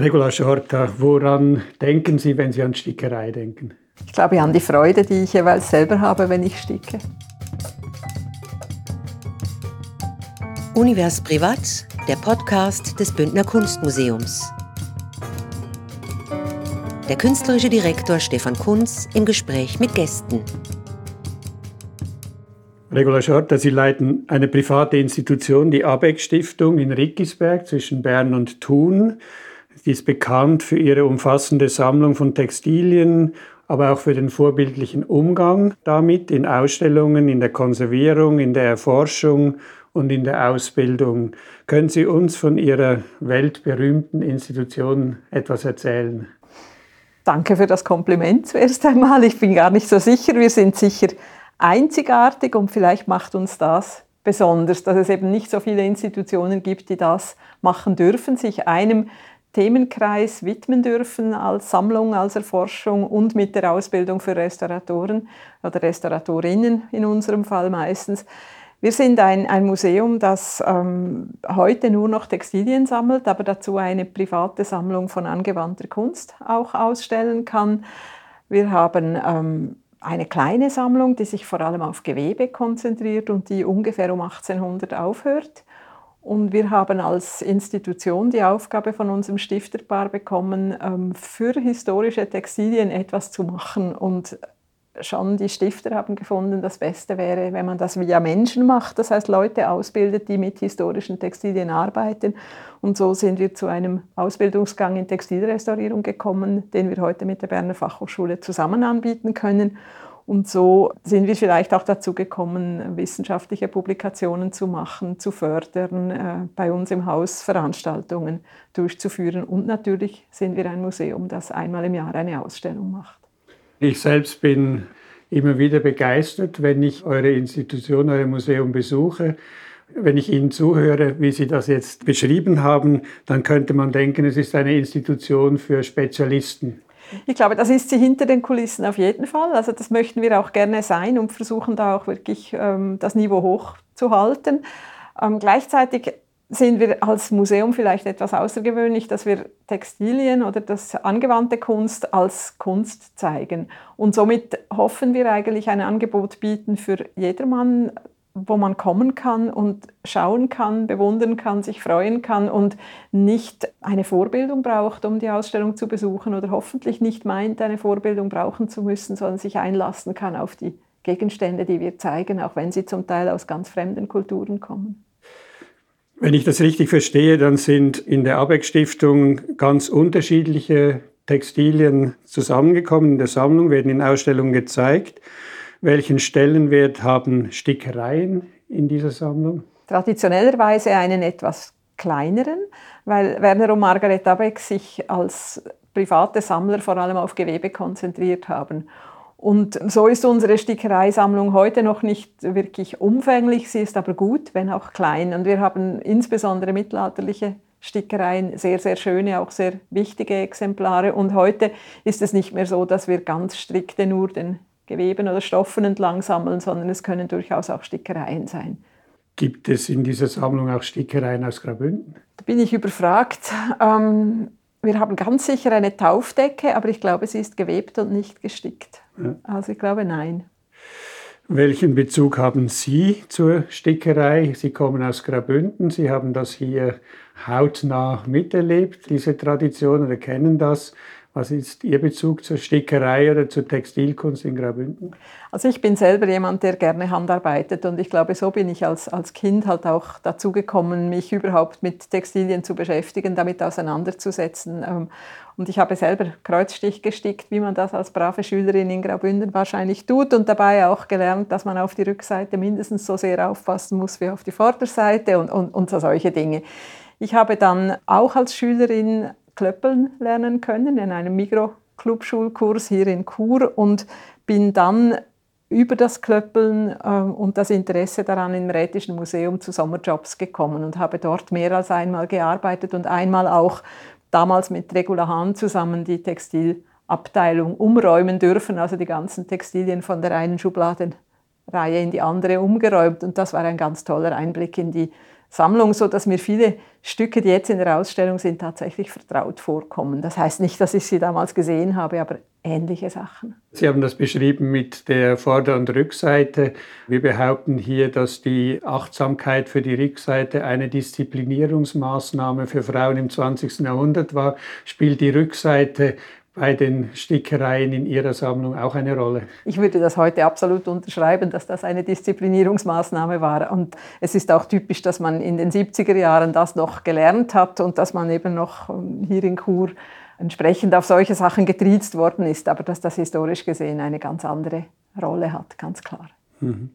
Regula Schorta, woran denken Sie, wenn Sie an Stickerei denken? Ich glaube an die Freude, die ich jeweils selber habe, wenn ich sticke. Univers Privat, der Podcast des Bündner Kunstmuseums. Der künstlerische Direktor Stefan Kunz im Gespräch mit Gästen. Regula Schorta, Sie leiten eine private Institution, die Abeck Stiftung in Rickisberg zwischen Bern und Thun. Sie ist bekannt für ihre umfassende Sammlung von Textilien, aber auch für den vorbildlichen Umgang damit in Ausstellungen, in der Konservierung, in der Erforschung und in der Ausbildung. Können Sie uns von Ihrer weltberühmten Institution etwas erzählen? Danke für das Kompliment zuerst einmal. Ich bin gar nicht so sicher. Wir sind sicher einzigartig und vielleicht macht uns das besonders, dass es eben nicht so viele Institutionen gibt, die das machen dürfen, sich einem Themenkreis widmen dürfen als Sammlung, als Erforschung und mit der Ausbildung für Restauratoren oder Restauratorinnen in unserem Fall meistens. Wir sind ein, ein Museum, das ähm, heute nur noch Textilien sammelt, aber dazu eine private Sammlung von angewandter Kunst auch ausstellen kann. Wir haben ähm, eine kleine Sammlung, die sich vor allem auf Gewebe konzentriert und die ungefähr um 1800 aufhört. Und wir haben als Institution die Aufgabe von unserem Stifterpaar bekommen, ähm, für historische Textilien etwas zu machen. Und schon die Stifter haben gefunden, das Beste wäre, wenn man das via Menschen macht, das heißt Leute ausbildet, die mit historischen Textilien arbeiten. Und so sind wir zu einem Ausbildungsgang in Textilrestaurierung gekommen, den wir heute mit der Berner Fachhochschule zusammen anbieten können. Und so sind wir vielleicht auch dazu gekommen, wissenschaftliche Publikationen zu machen, zu fördern, äh, bei uns im Haus Veranstaltungen durchzuführen. Und natürlich sind wir ein Museum, das einmal im Jahr eine Ausstellung macht. Ich selbst bin immer wieder begeistert, wenn ich eure Institution, euer Museum besuche. Wenn ich Ihnen zuhöre, wie Sie das jetzt beschrieben haben, dann könnte man denken, es ist eine Institution für Spezialisten. Ich glaube, das ist sie hinter den Kulissen auf jeden Fall. Also das möchten wir auch gerne sein und versuchen da auch wirklich ähm, das Niveau hoch zu halten. Ähm, gleichzeitig sind wir als Museum vielleicht etwas außergewöhnlich, dass wir Textilien oder das angewandte Kunst als Kunst zeigen. Und somit hoffen wir eigentlich ein Angebot bieten für jedermann, wo man kommen kann und schauen kann, bewundern kann, sich freuen kann und nicht eine Vorbildung braucht, um die Ausstellung zu besuchen oder hoffentlich nicht meint, eine Vorbildung brauchen zu müssen, sondern sich einlassen kann auf die Gegenstände, die wir zeigen, auch wenn sie zum Teil aus ganz fremden Kulturen kommen. Wenn ich das richtig verstehe, dann sind in der Abeck Stiftung ganz unterschiedliche Textilien zusammengekommen in der Sammlung, werden in Ausstellungen gezeigt. Welchen Stellenwert haben Stickereien in dieser Sammlung? Traditionellerweise einen etwas kleineren, weil Werner und Margaret Abeck sich als private Sammler vor allem auf Gewebe konzentriert haben. Und so ist unsere Stickereisammlung heute noch nicht wirklich umfänglich, sie ist aber gut, wenn auch klein. Und wir haben insbesondere mittelalterliche Stickereien, sehr, sehr schöne, auch sehr wichtige Exemplare. Und heute ist es nicht mehr so, dass wir ganz strikte nur den Geweben oder Stoffen entlang sammeln, sondern es können durchaus auch Stickereien sein. Gibt es in dieser Sammlung auch Stickereien aus Graubünden? Da bin ich überfragt. Ähm, wir haben ganz sicher eine Taufdecke, aber ich glaube, sie ist gewebt und nicht gestickt. Ja. Also ich glaube, nein. Welchen Bezug haben Sie zur Stickerei? Sie kommen aus Graubünden, Sie haben das hier hautnah miterlebt, diese Tradition oder kennen das. Was ist Ihr Bezug zur Stickerei oder zur Textilkunst in Graubünden? Also ich bin selber jemand, der gerne handarbeitet und ich glaube, so bin ich als, als Kind halt auch dazu gekommen, mich überhaupt mit Textilien zu beschäftigen, damit auseinanderzusetzen. Ähm, und ich habe selber Kreuzstich gestickt, wie man das als brave Schülerin in Graubünden wahrscheinlich tut und dabei auch gelernt, dass man auf die Rückseite mindestens so sehr aufpassen muss wie auf die Vorderseite und, und, und so solche Dinge. Ich habe dann auch als Schülerin Klöppeln lernen können in einem Mikro-Clubschulkurs hier in Chur und bin dann über das Klöppeln äh, und das Interesse daran im Rätischen Museum zu Sommerjobs gekommen und habe dort mehr als einmal gearbeitet und einmal auch damals mit Regula Hahn zusammen die Textilabteilung umräumen dürfen, also die ganzen Textilien von der einen Schubladenreihe in die andere umgeräumt. Und das war ein ganz toller Einblick in die Sammlung, so dass mir viele Stücke, die jetzt in der Ausstellung sind, tatsächlich vertraut vorkommen. Das heißt nicht, dass ich sie damals gesehen habe, aber ähnliche Sachen. Sie haben das beschrieben mit der Vorder- und Rückseite. Wir behaupten hier, dass die Achtsamkeit für die Rückseite eine Disziplinierungsmaßnahme für Frauen im 20. Jahrhundert war. Spielt die Rückseite bei den Stickereien in Ihrer Sammlung auch eine Rolle? Ich würde das heute absolut unterschreiben, dass das eine Disziplinierungsmaßnahme war. Und es ist auch typisch, dass man in den 70er Jahren das noch gelernt hat und dass man eben noch ähm, hier in Chur entsprechend auf solche Sachen getriezt worden ist, aber dass das historisch gesehen eine ganz andere Rolle hat, ganz klar. Mhm.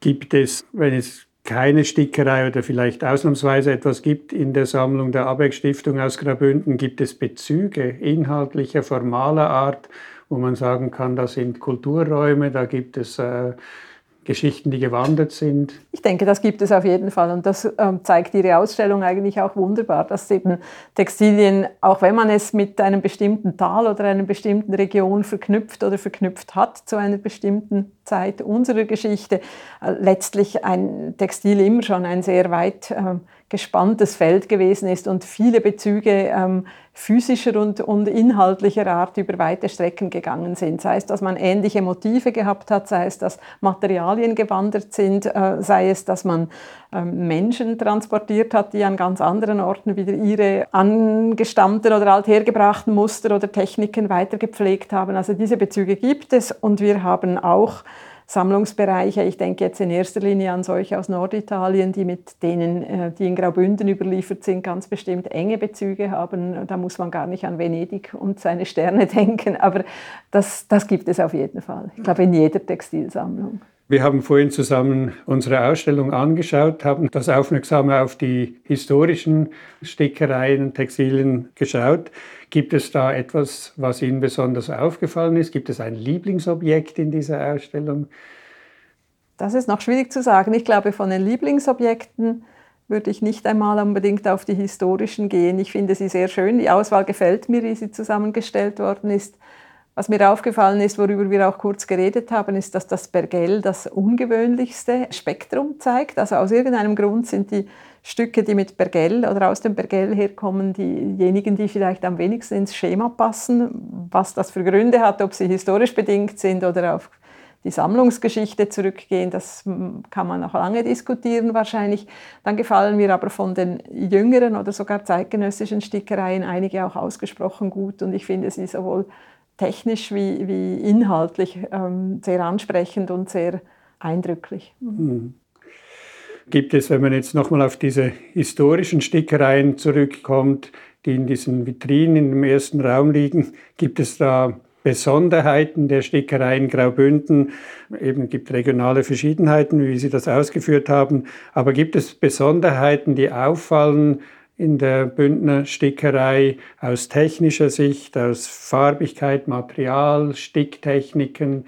Gibt es, wenn es keine Stickerei oder vielleicht ausnahmsweise etwas gibt in der Sammlung der Abeck Stiftung aus Graubünden, gibt es Bezüge inhaltlicher, formaler Art, wo man sagen kann, das sind Kulturräume, da gibt es äh, Geschichten, die gewandert sind? Ich denke, das gibt es auf jeden Fall und das ähm, zeigt Ihre Ausstellung eigentlich auch wunderbar, dass eben Textilien, auch wenn man es mit einem bestimmten Tal oder einer bestimmten Region verknüpft oder verknüpft hat zu einer bestimmten Zeit unserer Geschichte, äh, letztlich ein Textil immer schon ein sehr weit äh, gespanntes Feld gewesen ist und viele Bezüge ähm, physischer und, und inhaltlicher Art über weite Strecken gegangen sind. Sei es, dass man ähnliche Motive gehabt hat, sei es, dass Materialien gewandert sind, äh, sei es, dass man ähm, Menschen transportiert hat, die an ganz anderen Orten wieder ihre angestammten oder althergebrachten Muster oder Techniken weitergepflegt haben. Also diese Bezüge gibt es und wir haben auch Sammlungsbereiche. Ich denke jetzt in erster Linie an solche aus Norditalien, die mit denen, äh, die in Graubünden überliefert sind, ganz bestimmt enge Bezüge haben. Da muss man gar nicht an Venedig und seine Sterne denken, aber das, das gibt es auf jeden Fall. Ich glaube, in jeder Textilsammlung. Wir haben vorhin zusammen unsere Ausstellung angeschaut, haben das aufmerksam auf die historischen Stickereien und Textilien geschaut. Gibt es da etwas, was Ihnen besonders aufgefallen ist? Gibt es ein Lieblingsobjekt in dieser Ausstellung? Das ist noch schwierig zu sagen. Ich glaube, von den Lieblingsobjekten würde ich nicht einmal unbedingt auf die historischen gehen. Ich finde sie sehr schön. Die Auswahl gefällt mir, wie sie zusammengestellt worden ist. Was mir aufgefallen ist, worüber wir auch kurz geredet haben, ist, dass das Bergell das ungewöhnlichste Spektrum zeigt. Also aus irgendeinem Grund sind die Stücke, die mit Bergell oder aus dem Bergell herkommen, diejenigen, die vielleicht am wenigsten ins Schema passen. Was das für Gründe hat, ob sie historisch bedingt sind oder auf die Sammlungsgeschichte zurückgehen, das kann man noch lange diskutieren wahrscheinlich. Dann gefallen mir aber von den jüngeren oder sogar zeitgenössischen Stickereien einige auch ausgesprochen gut und ich finde sie sowohl technisch wie, wie inhaltlich ähm, sehr ansprechend und sehr eindrücklich. Mhm. Gibt es, wenn man jetzt nochmal auf diese historischen Stickereien zurückkommt, die in diesen Vitrinen im ersten Raum liegen, gibt es da Besonderheiten der Stickerei in Graubünden. Eben gibt regionale Verschiedenheiten, wie Sie das ausgeführt haben. Aber gibt es Besonderheiten, die auffallen, in der Bündner Stickerei aus technischer Sicht, aus Farbigkeit, Material, Sticktechniken?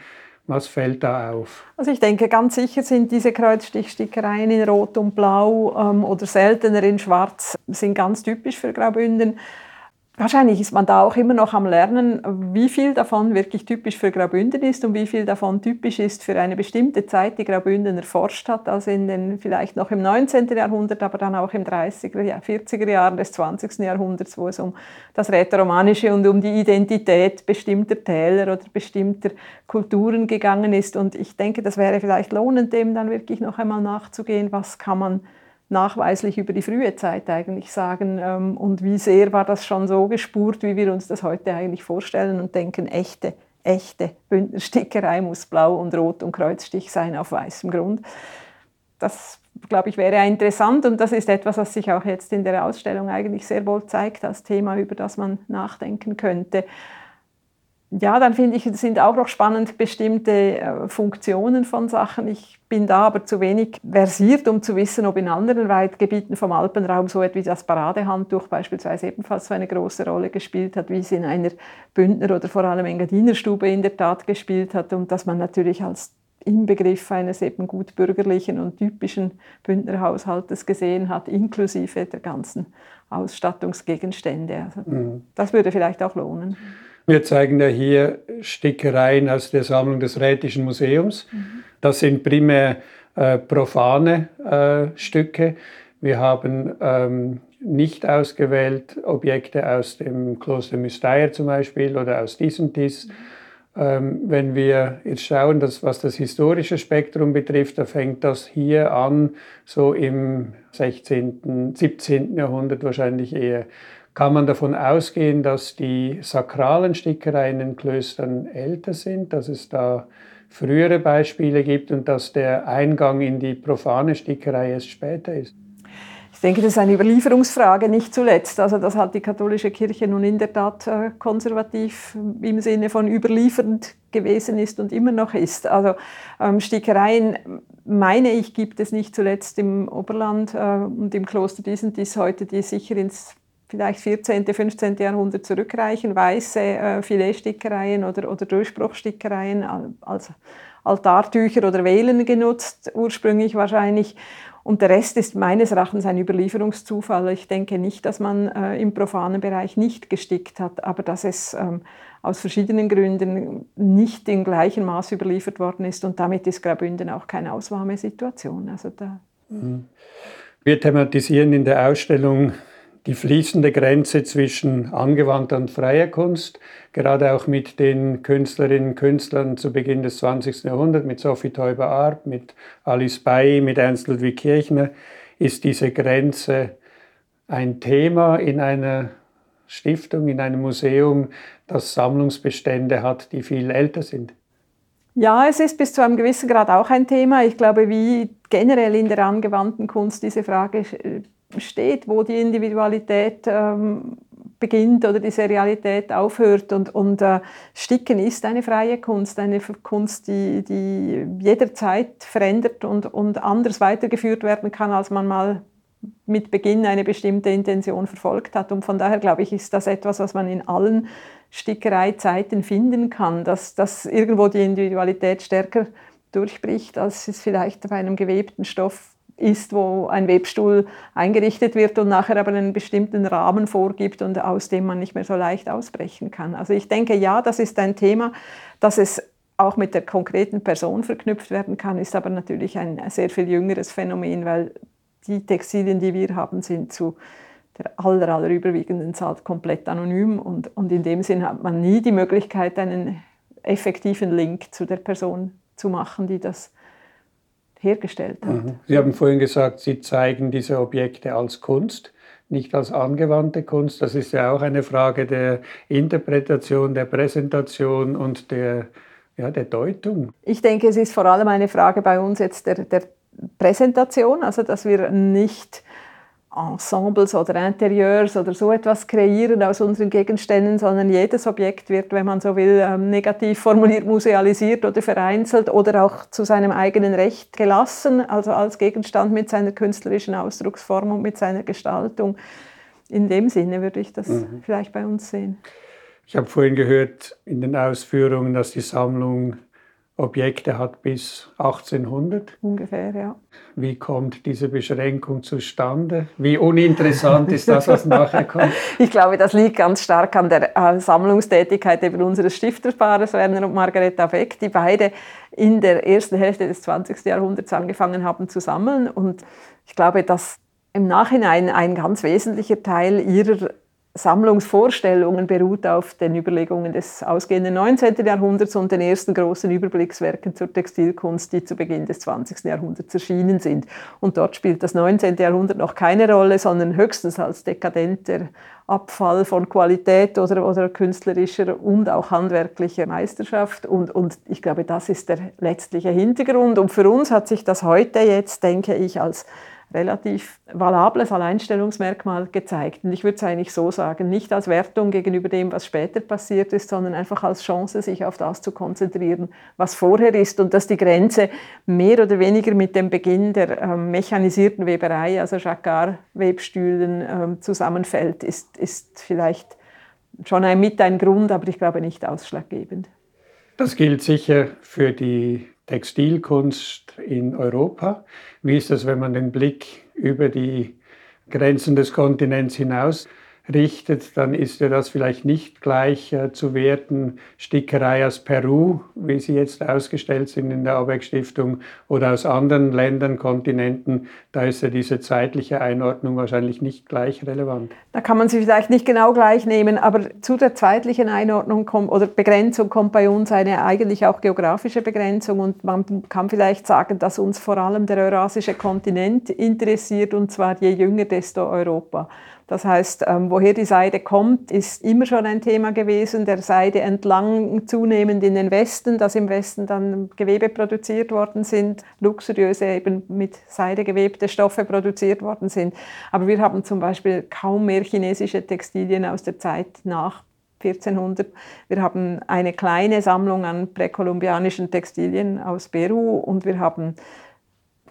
Was fällt da auf? Also ich denke, ganz sicher sind diese Kreuzstichstickereien in Rot und Blau ähm, oder seltener in Schwarz sind ganz typisch für Graubünden. Wahrscheinlich ist man da auch immer noch am Lernen, wie viel davon wirklich typisch für Graubünden ist und wie viel davon typisch ist für eine bestimmte Zeit, die Graubünden erforscht hat, also in den vielleicht noch im 19. Jahrhundert, aber dann auch im 30er, 40er Jahren des 20. Jahrhunderts, wo es um das Rätoromanische und um die Identität bestimmter Täler oder bestimmter Kulturen gegangen ist. Und ich denke, das wäre vielleicht lohnend, dem dann wirklich noch einmal nachzugehen, was kann man nachweislich über die frühe Zeit eigentlich sagen ähm, und wie sehr war das schon so gespurt, wie wir uns das heute eigentlich vorstellen und denken, echte, echte Bündnerstickerei muss blau und rot und Kreuzstich sein auf weißem Grund. Das, glaube ich, wäre interessant und das ist etwas, was sich auch jetzt in der Ausstellung eigentlich sehr wohl zeigt als Thema, über das man nachdenken könnte ja, dann finde ich, sind auch noch spannend bestimmte äh, Funktionen von Sachen. Ich bin da aber zu wenig versiert, um zu wissen, ob in anderen Weitgebieten vom Alpenraum so etwas wie das Paradehandtuch beispielsweise ebenfalls so eine große Rolle gespielt hat, wie es in einer Bündner oder vor allem Engadinerstube in der Tat gespielt hat und dass man natürlich als Inbegriff eines eben gut bürgerlichen und typischen Bündnerhaushaltes gesehen hat, inklusive der ganzen Ausstattungsgegenstände. Also, mhm. Das würde vielleicht auch lohnen. Wir zeigen ja hier Stickereien aus der Sammlung des Rätischen Museums. Mhm. Das sind primär äh, profane äh, Stücke. Wir haben ähm, nicht ausgewählt Objekte aus dem Kloster Müsteier zum Beispiel oder aus Disentis. Ähm, wenn wir jetzt schauen, dass, was das historische Spektrum betrifft, da fängt das hier an, so im 16., 17. Jahrhundert wahrscheinlich eher. Kann man davon ausgehen, dass die sakralen Stickereien in Klöstern älter sind, dass es da frühere Beispiele gibt und dass der Eingang in die profane Stickerei erst später ist? Ich denke, das ist eine Überlieferungsfrage, nicht zuletzt. Also das hat die katholische Kirche nun in der Tat äh, konservativ im Sinne von überliefernd gewesen ist und immer noch ist. Also ähm, Stickereien, meine ich, gibt es nicht zuletzt im Oberland äh, und im Kloster Disentis heute, die sicher ins vielleicht 14., 15. Jahrhundert zurückreichen, weiße äh, Filetsstickereien oder, oder Durchbruchstickereien als Altartücher oder Velen genutzt, ursprünglich wahrscheinlich. Und der Rest ist meines Erachtens ein Überlieferungszufall. Ich denke nicht, dass man äh, im profanen Bereich nicht gestickt hat, aber dass es ähm, aus verschiedenen Gründen nicht im gleichen Maß überliefert worden ist. Und damit ist Graubünden auch keine Ausnahmesituation. Also da mhm. Wir thematisieren in der Ausstellung die fließende Grenze zwischen angewandter und freier Kunst, gerade auch mit den Künstlerinnen und Künstlern zu Beginn des 20. Jahrhunderts, mit Sophie Teuber-Arp, mit Alice Bay, mit Ernst Ludwig Kirchner, ist diese Grenze ein Thema in einer Stiftung, in einem Museum, das Sammlungsbestände hat, die viel älter sind. Ja, es ist bis zu einem gewissen Grad auch ein Thema. Ich glaube, wie generell in der angewandten Kunst diese Frage steht, wo die Individualität ähm, beginnt oder die Serialität aufhört. Und, und äh, Sticken ist eine freie Kunst, eine Kunst, die, die jederzeit verändert und, und anders weitergeführt werden kann, als man mal mit Beginn eine bestimmte Intention verfolgt hat. Und von daher glaube ich, ist das etwas, was man in allen Stickereizeiten finden kann, dass, dass irgendwo die Individualität stärker durchbricht, als es vielleicht bei einem gewebten Stoff ist, wo ein Webstuhl eingerichtet wird und nachher aber einen bestimmten Rahmen vorgibt und aus dem man nicht mehr so leicht ausbrechen kann. Also ich denke, ja, das ist ein Thema, dass es auch mit der konkreten Person verknüpft werden kann, ist aber natürlich ein sehr viel jüngeres Phänomen, weil die Textilien, die wir haben, sind zu der aller, aller überwiegenden Zahl komplett anonym und, und in dem Sinn hat man nie die Möglichkeit, einen effektiven Link zu der Person zu machen, die das hergestellt hat. Sie haben vorhin gesagt, Sie zeigen diese Objekte als Kunst, nicht als angewandte Kunst. Das ist ja auch eine Frage der Interpretation, der Präsentation und der, ja, der Deutung. Ich denke, es ist vor allem eine Frage bei uns jetzt der, der Präsentation, also dass wir nicht Ensembles oder Interieurs oder so etwas kreieren aus unseren Gegenständen, sondern jedes Objekt wird, wenn man so will, ähm, negativ formuliert, musealisiert oder vereinzelt oder auch zu seinem eigenen Recht gelassen, also als Gegenstand mit seiner künstlerischen Ausdrucksform und mit seiner Gestaltung. In dem Sinne würde ich das mhm. vielleicht bei uns sehen. Ich habe vorhin gehört in den Ausführungen, dass die Sammlung Objekte hat bis 1800. Ungefähr, ja. Wie kommt diese Beschränkung zustande? Wie uninteressant ist das, was nachher kommt? Ich glaube, das liegt ganz stark an der äh, Sammlungstätigkeit eben unseres Stifterpaares Werner und Margareta Beck, die beide in der ersten Hälfte des 20. Jahrhunderts angefangen haben zu sammeln. Und ich glaube, dass im Nachhinein ein ganz wesentlicher Teil ihrer Sammlungsvorstellungen beruht auf den Überlegungen des ausgehenden 19. Jahrhunderts und den ersten großen Überblickswerken zur Textilkunst, die zu Beginn des 20. Jahrhunderts erschienen sind. Und dort spielt das 19. Jahrhundert noch keine Rolle, sondern höchstens als dekadenter Abfall von Qualität oder, oder künstlerischer und auch handwerklicher Meisterschaft. Und, und ich glaube, das ist der letztliche Hintergrund. Und für uns hat sich das heute jetzt, denke ich, als relativ valables Alleinstellungsmerkmal gezeigt. Und ich würde es eigentlich so sagen, nicht als Wertung gegenüber dem, was später passiert ist, sondern einfach als Chance, sich auf das zu konzentrieren, was vorher ist und dass die Grenze mehr oder weniger mit dem Beginn der ähm, mechanisierten Weberei, also Jacquard-Webstühlen, ähm, zusammenfällt, ist, ist vielleicht schon ein, mit ein Grund, aber ich glaube nicht ausschlaggebend. Das gilt sicher für die Textilkunst in Europa. Wie ist das, wenn man den Blick über die Grenzen des Kontinents hinaus richtet, dann ist ja das vielleicht nicht gleich äh, zu werten Stickerei aus Peru, wie sie jetzt ausgestellt sind in der Abeck Stiftung, oder aus anderen Ländern, Kontinenten. Da ist ja diese zeitliche Einordnung wahrscheinlich nicht gleich relevant. Da kann man sie vielleicht nicht genau gleich nehmen, aber zu der zeitlichen Einordnung kommt, oder Begrenzung kommt bei uns eine eigentlich auch geografische Begrenzung und man kann vielleicht sagen, dass uns vor allem der eurasische Kontinent interessiert und zwar je jünger, desto Europa. Das heißt, ähm, woher die Seide kommt, ist immer schon ein Thema gewesen. Der Seide entlang zunehmend in den Westen, dass im Westen dann Gewebe produziert worden sind, luxuriöse eben mit Seide gewebte Stoffe produziert worden sind. Aber wir haben zum Beispiel kaum mehr chinesische Textilien aus der Zeit nach 1400. Wir haben eine kleine Sammlung an präkolumbianischen Textilien aus Peru und wir haben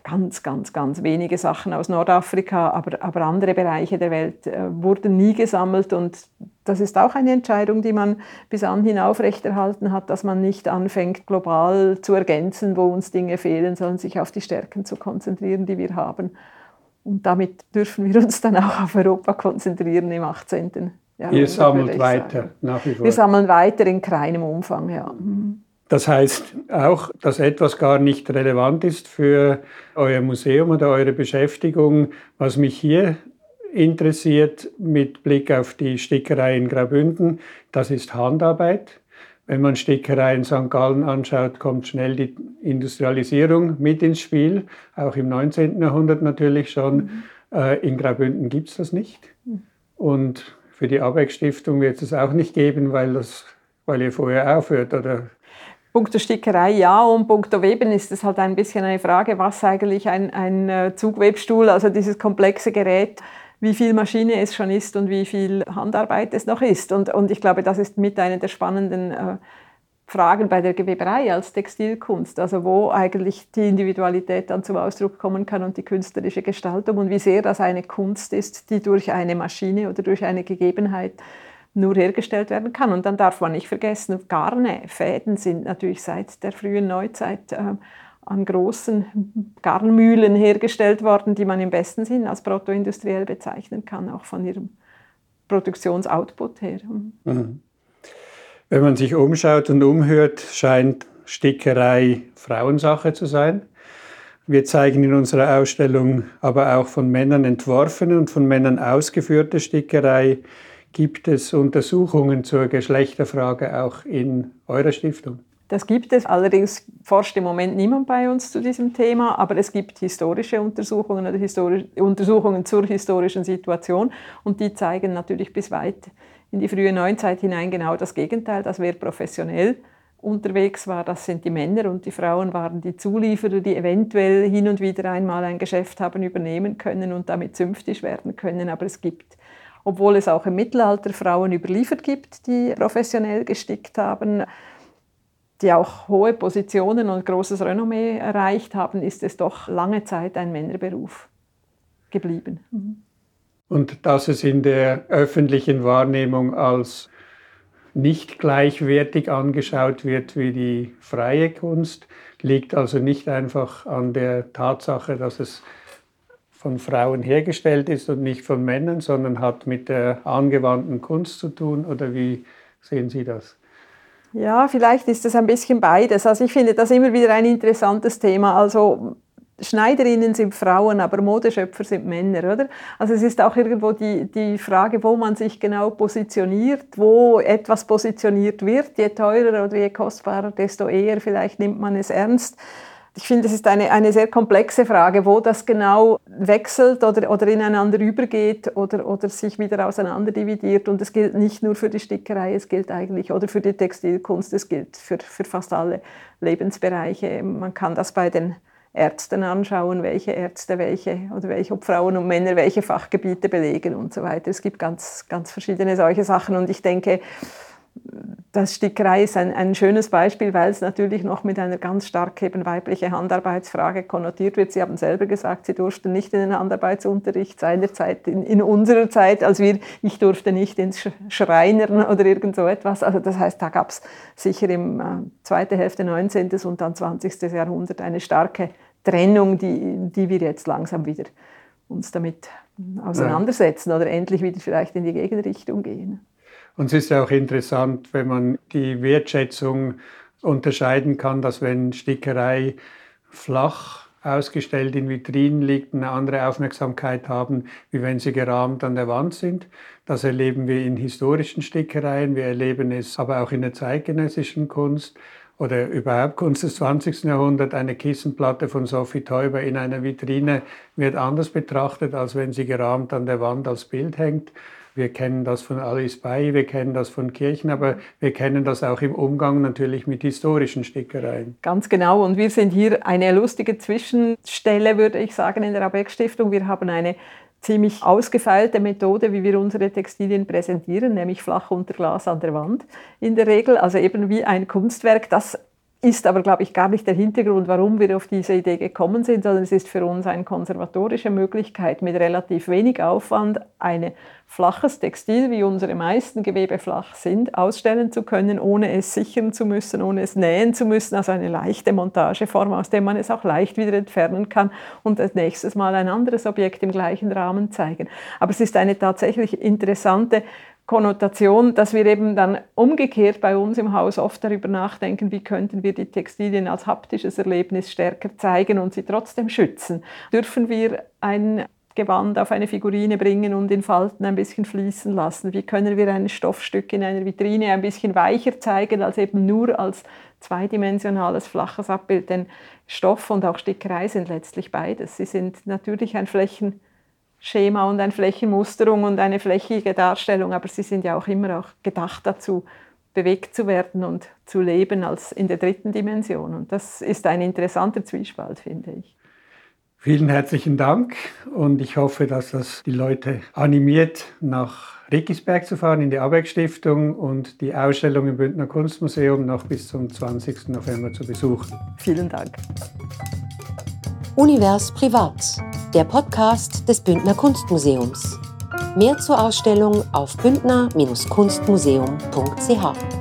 ganz, ganz, ganz wenige Sachen aus Nordafrika, aber, aber andere Bereiche der Welt äh, wurden nie gesammelt und das ist auch eine Entscheidung, die man bis anhin aufrechterhalten hat, dass man nicht anfängt, global zu ergänzen, wo uns Dinge fehlen, sondern sich auf die Stärken zu konzentrieren, die wir haben. Und damit dürfen wir uns dann auch auf Europa konzentrieren im 18. Jahrhundert. Ihr sammelt weiter nach wie vor. Wir sammeln weiter in kleinem Umfang, ja. Mhm. Das heißt auch, dass etwas gar nicht relevant ist für euer Museum oder eure Beschäftigung. Was mich hier interessiert mit Blick auf die Stickerei in Graubünden, das ist Handarbeit. Wenn man Stickerei in St. Gallen anschaut, kommt schnell die Industrialisierung mit ins Spiel, auch im 19. Jahrhundert natürlich schon. Mhm. In Graubünden gibt es das nicht. Und für die Abeck Stiftung wird es auch nicht geben, weil, das, weil ihr vorher aufhört, oder Punkto Stickerei ja und punkto Weben ist es halt ein bisschen eine Frage, was eigentlich ein, ein äh, Zugwebstuhl, also dieses komplexe Gerät, wie viel Maschine es schon ist und wie viel Handarbeit es noch ist. Und, und ich glaube, das ist mit einer der spannenden äh, Fragen bei der Geweberei als Textilkunst, also wo eigentlich die Individualität dann zum Ausdruck kommen kann und die künstlerische Gestaltung und wie sehr das eine Kunst ist, die durch eine Maschine oder durch eine Gegebenheit nur hergestellt werden kann. Und dann darf man nicht vergessen, Garne, Fäden sind natürlich seit der frühen Neuzeit äh, an großen Garnmühlen hergestellt worden, die man im besten Sinn als protoindustriell bezeichnen kann, auch von ihrem Produktionsoutput her. Mhm. Wenn man sich umschaut und umhört, scheint Stickerei Frauensache zu sein. Wir zeigen in unserer Ausstellung aber auch von Männern entworfene und von Männern ausgeführte Stickerei. Gibt es Untersuchungen zur Geschlechterfrage auch in eurer Stiftung? Das gibt es. Allerdings forscht im Moment niemand bei uns zu diesem Thema, aber es gibt historische Untersuchungen oder historisch, Untersuchungen zur historischen Situation und die zeigen natürlich bis weit in die frühe Neuzeit hinein genau das Gegenteil, dass wer professionell unterwegs war, das sind die Männer und die Frauen waren die Zulieferer, die eventuell hin und wieder einmal ein Geschäft haben übernehmen können und damit zünftig werden können. Aber es gibt obwohl es auch im Mittelalter Frauen überliefert gibt, die professionell gestickt haben, die auch hohe Positionen und großes Renommee erreicht haben, ist es doch lange Zeit ein Männerberuf geblieben. Mhm. Und dass es in der öffentlichen Wahrnehmung als nicht gleichwertig angeschaut wird wie die freie Kunst, liegt also nicht einfach an der Tatsache, dass es von Frauen hergestellt ist und nicht von Männern, sondern hat mit der angewandten Kunst zu tun? Oder wie sehen Sie das? Ja, vielleicht ist es ein bisschen beides. Also ich finde das immer wieder ein interessantes Thema. Also Schneiderinnen sind Frauen, aber Modeschöpfer sind Männer, oder? Also es ist auch irgendwo die, die Frage, wo man sich genau positioniert, wo etwas positioniert wird. Je teurer oder je kostbarer, desto eher vielleicht nimmt man es ernst. Ich finde, es ist eine, eine sehr komplexe Frage, wo das genau wechselt oder, oder ineinander übergeht oder, oder sich wieder auseinanderdividiert. Und es gilt nicht nur für die Stickerei, es gilt eigentlich, oder für die Textilkunst, es gilt für, für fast alle Lebensbereiche. Man kann das bei den Ärzten anschauen, welche Ärzte welche oder welche, ob Frauen und Männer welche Fachgebiete belegen und so weiter. Es gibt ganz, ganz verschiedene solche Sachen und ich denke, das Stickerei ist ein, ein schönes Beispiel, weil es natürlich noch mit einer ganz stark eben weiblichen Handarbeitsfrage konnotiert wird. Sie haben selber gesagt, Sie durften nicht in den Handarbeitsunterricht seinerzeit, in, in unserer Zeit, als wir, ich durfte nicht ins Schreinern oder irgend so etwas. Also das heißt, da gab es sicher im äh, zweiten Hälfte 19. und dann 20. Jahrhundert eine starke Trennung, die, die wir jetzt langsam wieder uns damit auseinandersetzen ja. oder endlich wieder vielleicht in die Gegenrichtung gehen. Und es ist ja auch interessant, wenn man die Wertschätzung unterscheiden kann, dass wenn Stickerei flach ausgestellt in Vitrinen liegt, eine andere Aufmerksamkeit haben, wie wenn sie gerahmt an der Wand sind. Das erleben wir in historischen Stickereien, wir erleben es aber auch in der zeitgenössischen Kunst oder überhaupt Kunst des 20. Jahrhunderts. Eine Kissenplatte von Sophie Teuber in einer Vitrine wird anders betrachtet, als wenn sie gerahmt an der Wand als Bild hängt. Wir kennen das von Alice Bay, wir kennen das von Kirchen, aber wir kennen das auch im Umgang natürlich mit historischen Stickereien. Ganz genau. Und wir sind hier eine lustige Zwischenstelle, würde ich sagen, in der Abeck Stiftung. Wir haben eine ziemlich ausgefeilte Methode, wie wir unsere Textilien präsentieren, nämlich flach unter Glas an der Wand in der Regel, also eben wie ein Kunstwerk, das ist aber, glaube ich, gar nicht der Hintergrund, warum wir auf diese Idee gekommen sind, sondern es ist für uns eine konservatorische Möglichkeit, mit relativ wenig Aufwand ein flaches Textil, wie unsere meisten Gewebe flach sind, ausstellen zu können, ohne es sichern zu müssen, ohne es nähen zu müssen. Also eine leichte Montageform, aus der man es auch leicht wieder entfernen kann und das nächste Mal ein anderes Objekt im gleichen Rahmen zeigen. Aber es ist eine tatsächlich interessante Konnotation, dass wir eben dann umgekehrt bei uns im Haus oft darüber nachdenken, wie könnten wir die Textilien als haptisches Erlebnis stärker zeigen und sie trotzdem schützen. Dürfen wir ein Gewand auf eine Figurine bringen und in Falten ein bisschen fließen lassen? Wie können wir ein Stoffstück in einer Vitrine ein bisschen weicher zeigen als eben nur als zweidimensionales flaches Abbild? Denn Stoff und auch Stickerei sind letztlich beides. Sie sind natürlich ein Flächen Schema und eine Flächenmusterung und eine flächige Darstellung, aber sie sind ja auch immer auch gedacht dazu, bewegt zu werden und zu leben als in der dritten Dimension. Und das ist ein interessanter Zwiespalt, finde ich. Vielen herzlichen Dank und ich hoffe, dass das die Leute animiert, nach Rickisberg zu fahren, in die Abeck Stiftung und die Ausstellung im Bündner Kunstmuseum noch bis zum 20. November zu besuchen. Vielen Dank. Univers Privat der Podcast des Bündner Kunstmuseums. Mehr zur Ausstellung auf bündner-kunstmuseum.ch.